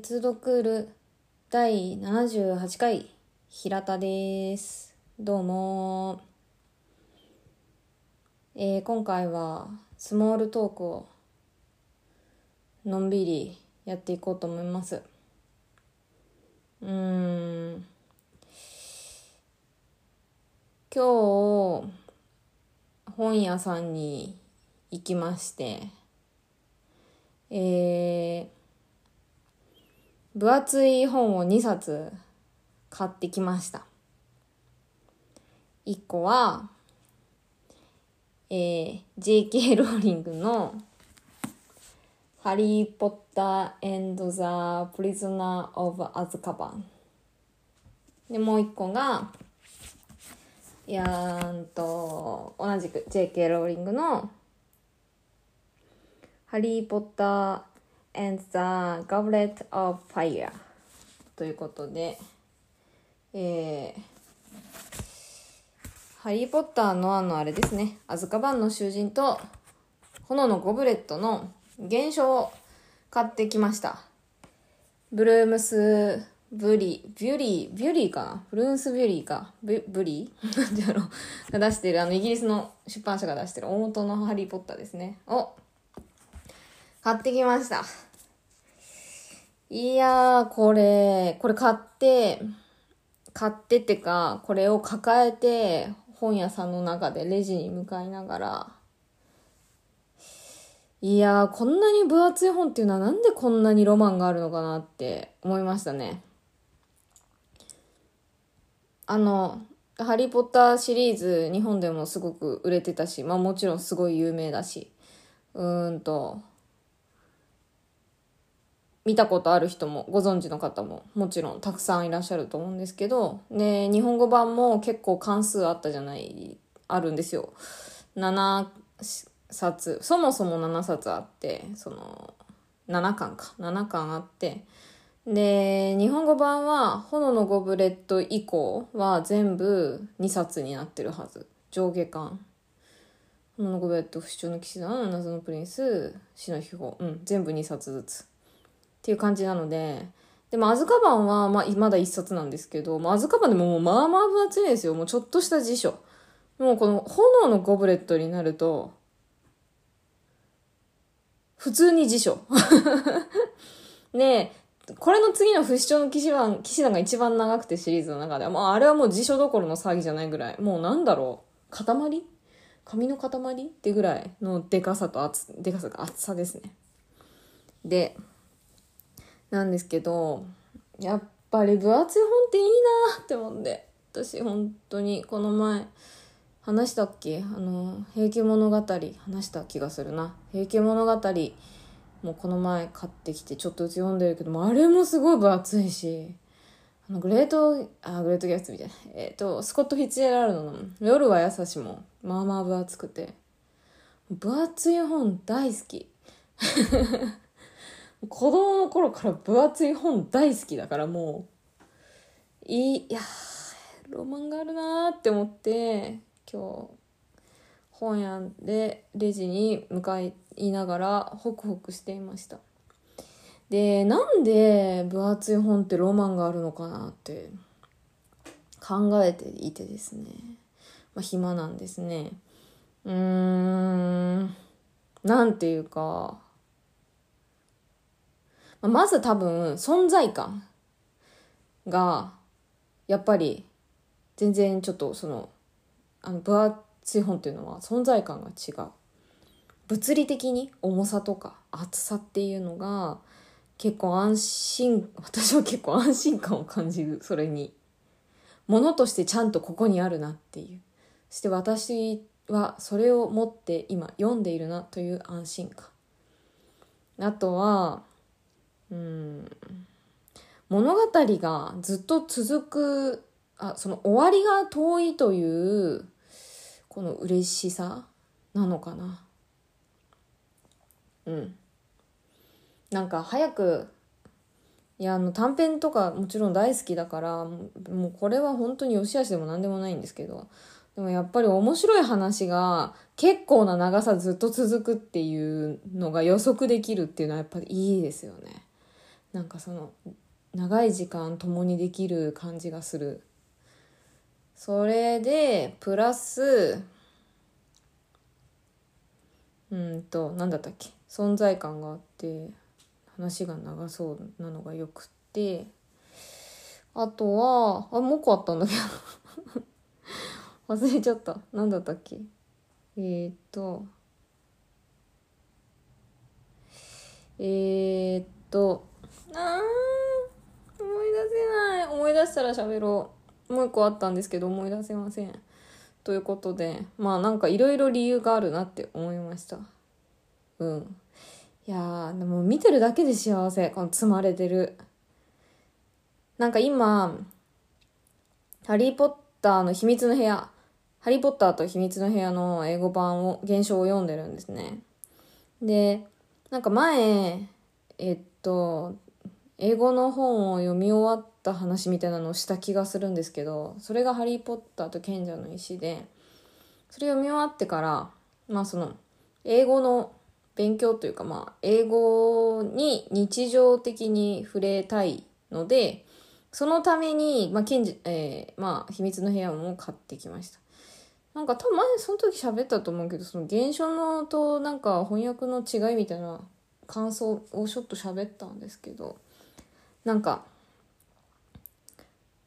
鉄ドクール第78回平田です。どうも。えー今回はスモールトークをのんびりやっていこうと思います。うーん。今日本屋さんに行きまして。えー分厚い本を2冊買ってきました。1個は、えー、J.K. ローリングのハリー・ポッターエンドザ・プリズナー・オブ・アズカバン。で、もう1個が、いやーんと、同じく J.K. ローリングのハリー・ポッター and the Goblet of Fire ということで、えー、ハリー・ポッターのあのあれですね、アズカバンの囚人と炎のゴブレットの原書を買ってきました。ブルームス・ブリー、ビュリー、ビュリーかな？ブルームス・ビュリーか？ブブリー？なんてやろうが出してる、あの、イギリスの出版社が出してる大元のハリー・ポッターですね。を買ってきました。いやー、これ、これ買って、買ってってか、これを抱えて、本屋さんの中でレジに向かいながら、いやー、こんなに分厚い本っていうのはなんでこんなにロマンがあるのかなって思いましたね。あの、ハリーポッターシリーズ、日本でもすごく売れてたし、まあもちろんすごい有名だし、うーんと、見たことある人もご存知の方ももちろんたくさんいらっしゃると思うんですけどで日本語版も結構関数あったじゃないあるんですよ。7冊そもそも7冊あってその7巻か。7巻あってで日本語版は「炎のゴブレット」以降は全部2冊になってるはず。上下巻。炎のゴブレット不死鳥の騎士団謎のプリンス死の秘宝。うん全部2冊ずつ。っていう感じなので、でも、アズカバンは、まあ、まだ一冊なんですけど、まあ、アズカバンでもも、まあまあ分厚いんですよ。もうちょっとした辞書。もうこの、炎のゴブレットになると、普通に辞書。で、これの次の不死鳥の騎士団、騎士団が一番長くてシリーズの中では、まあ、あれはもう辞書どころの騒ぎじゃないぐらい、もうなんだろう、塊？紙の塊？ってぐらいのでかさと厚、でかさが厚さですね。で、なんですけど、やっぱり分厚い本っていいなって思って。私本当にこの前、話したっけ？あの、平家物語、話した気がするな。平家物語、もうこの前買ってきてちょっとずつ読んでるけど、あれもすごい分厚いし、あの、グレート、あ、グレートギャッツみたいな。えっ、と、スコット・フィッツジェラルドの夜は優しも、まあまあ分厚くて。分厚い本大好き。子供の頃から分厚い本大好きだからもう、いい、いやロマンがあるなーって思って、今日、本屋でレジに向かいながらホクホクしていました。で、なんで分厚い本ってロマンがあるのかなって考えていてですね。まあ暇なんですね。うーん、なんていうか、まず多分存在感がやっぱり全然ちょっとそのあの分厚い本っていうのは存在感が違う。物理的に重さとか厚さっていうのが結構安心私は結構安心感を感じる。それに。物としてちゃんとここにあるなっていう。そして私はそれを持って今読んでいるなという安心感。あとはうん。物語がずっと続くあその終わりが遠いというこの嬉しさなのかな。うん。なんか早くいやあの短編とかもちろん大好きだからもうこれは本当に良し悪しでも何でもないんですけどでもやっぱり面白い話が結構な長さずっと続くっていうのが予測できるっていうのはやっぱりいいですよね。なんかその長い時間共にできる感じがする。それでプラスうんと何だったっけ？存在感があって話が長そうなのがよくって。あとはあもう一個あったんだけど。忘れちゃった。何だったっけ？えー、っとえー、っとあー思い出せない思い出したら喋ろう。もう一個あったんですけど思い出せません。ということでまあなんかいろいろ理由があるなって思いました。うん。いやーでも見てるだけで幸せ。この積まれてる。なんか今「ハリー・ポッターの秘密の部屋」「ハリー・ポッターと秘密の部屋」の英語版を現象を読んでるんですね。でなんか前えっと英語の本を読み終わった話みたいなのをした気がするんですけどそれが「ハリー・ポッターと賢者の石で」それ読み終わってからまあその英語の勉強というかまあ英語に日常的に触れたいのでそのために、まあ、賢者、えー、まあ、秘密の部屋も買ってきました。なんか多分前その時喋ったと思うけど、その原書のとなんか翻訳の違いみたいな感想をちょっと喋ったんですけど、なんか、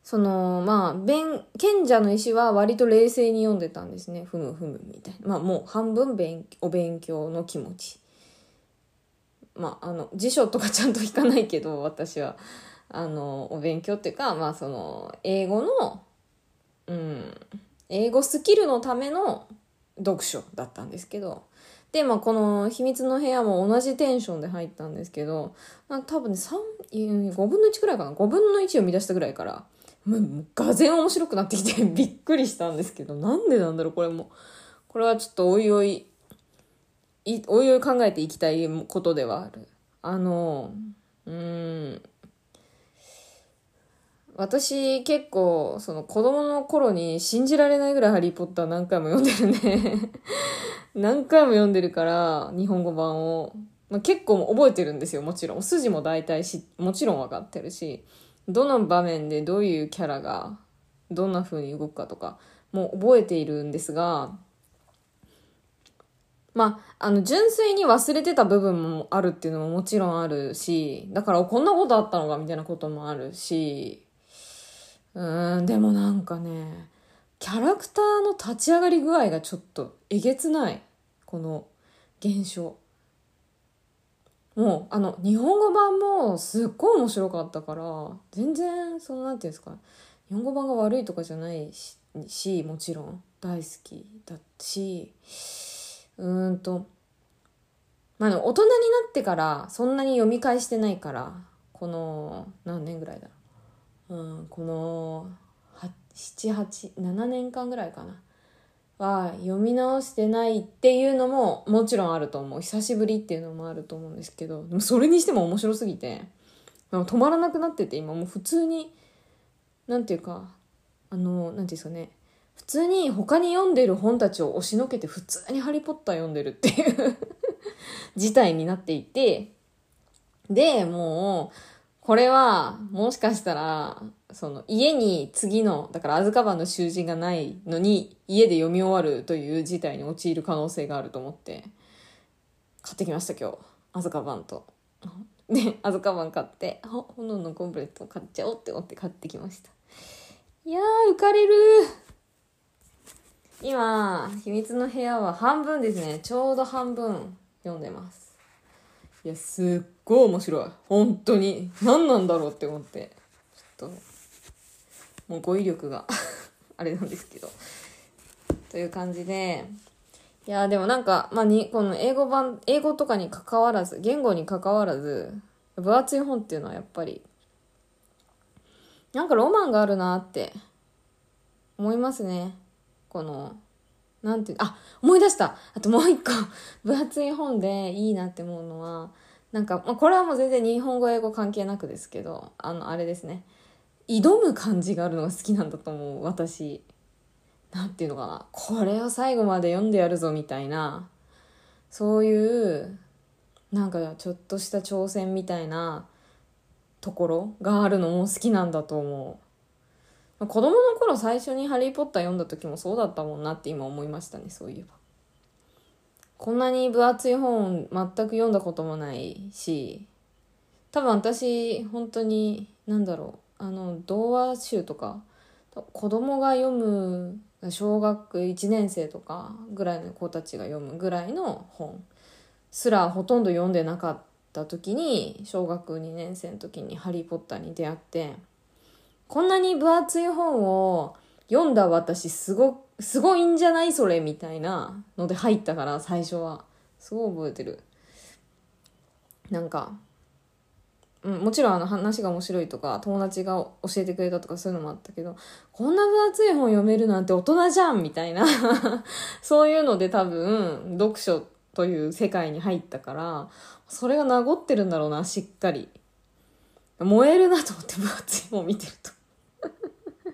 その、まあ、弁、賢者の石は割と冷静に読んでたんですね。ふむふむみたいな。まあもう半分勉お勉強の気持ち。まあ、あの、辞書とかちゃんと引かないけど、私は。あの、お勉強っていうか、まあその、英語の、うん、英語スキルのための読書だったんですけど、で、まあこの秘密の部屋も同じテンションで入ったんですけど、多分ね、3、5分の1くらいかな ?5 分の1を生み出したぐらいから、もう、がぜん面白くなってきて びっくりしたんですけど、なんでなんだろう、これも。これはちょっとおいおい、いおいおい考えていきたいことではある。あの、うん、私結構その子供の頃に信じられないぐらいハリーポッター何回も読んでるね何回も読んでるから日本語版を、まあ、結構覚えてるんですよもちろん。筋も大体しもちろん分かってるしどの場面でどういうキャラがどんな風に動くかとかもう覚えているんですがまあ、あの、純粋に忘れてた部分もあるっていうのももちろんあるし、だからこんなことあったのかみたいなこともあるし、うん、でもなんかね、キャラクターの立ち上がり具合がちょっとえげつない。この現象。もう、あの、日本語版もすっごい面白かったから、全然、その、なんていうんですか、日本語版が悪いとかじゃないし、もちろん大好きだし、うーんと、まあ、大人になってからそんなに読み返してないから、この、何年ぐらいだろう。うん、この787年間ぐらいかな。は読み直してないっていうのももちろんあると思う。久しぶりっていうのもあると思うんですけどでもそれにしても面白すぎて止まらなくなってて今もう普通になんていうかあのなんていうんですかね。普通に他に読んでる本たちを押しのけて普通に「ハリー・ポッター」読んでるっていう 事態になっていてでもうこれは、もしかしたら、その、家に次の、だからアズカバンの囚人がないのに、家で読み終わるという事態に陥る可能性があると思って、買ってきました、今日。アズカバンと。で、アズカバン買って、炎のコンプレット買っちゃおうって思って買ってきました。いやー、浮かれる今、秘密の部屋は半分ですね。ちょうど半分読んでます。いや、すっごい面白い。本当に。何なんだろうって思って。ちょっと、もう語彙力が あれなんですけど。という感じで、いや、でもなんか、まあ、に、この英語版、英語とかに関わらず、言語に関わらず、分厚い本っていうのはやっぱり、なんかロマンがあるなって思いますね。この、なんてあ思い出したあともう一個 分厚い本でいいなって思うのはなんか、まあ、これはもう全然日本語英語関係なくですけどあのあれですね挑む感じがあるのが好きなんだと思う私。なんていうのかな。これを最後まで読んでやるぞみたいな。そういうなんかちょっとした挑戦みたいな。ところがあるのも好きなんだと思う。子供の頃最初にハリーポッター読んだ時もそうだったもんなって今思いましたね、そういえば。こんなに分厚い本全く読んだこともないし、多分私、本当に、なんだろう、あの、童話集とか、子供が読む、小学1年生とかぐらいの子たちが読むぐらいの本すらほとんど読んでなかった時に、小学2年生の時にハリーポッターに出会って、こんなに分厚い本を読んだ私すご、すごいんじゃないそれみたいなので入ったから最初は。すごい覚えてる。なんか、うん、もちろんあの話が面白いとか友達が教えてくれたとかそういうのもあったけどこんな分厚い本読めるなんて大人じゃんみたいな そういうので多分読書という世界に入ったからそれが名残ってるんだろうなしっかり。燃えるなと思って分厚い本見てると。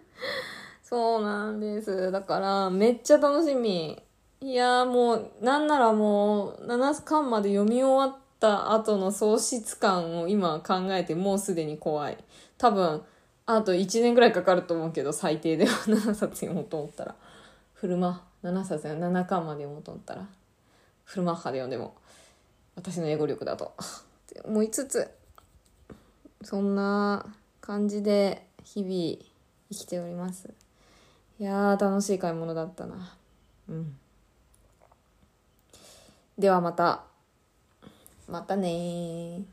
そうなんです。だからめっちゃ楽しみ。いやもうなんならもう7巻まで読み終わってった後の喪失感を今考えてもうすでに怖い。多分、あと1年ぐらいかかると思うけど、最低では7冊読もうと思ったら。フルマ、7冊や7巻まで読もうと思ったら。フルマッハで読んでも、私の英語力だと。って思いつつ、そんな感じで日々生きております。いやー、楽しい買い物だったな。うん。ではまた。またね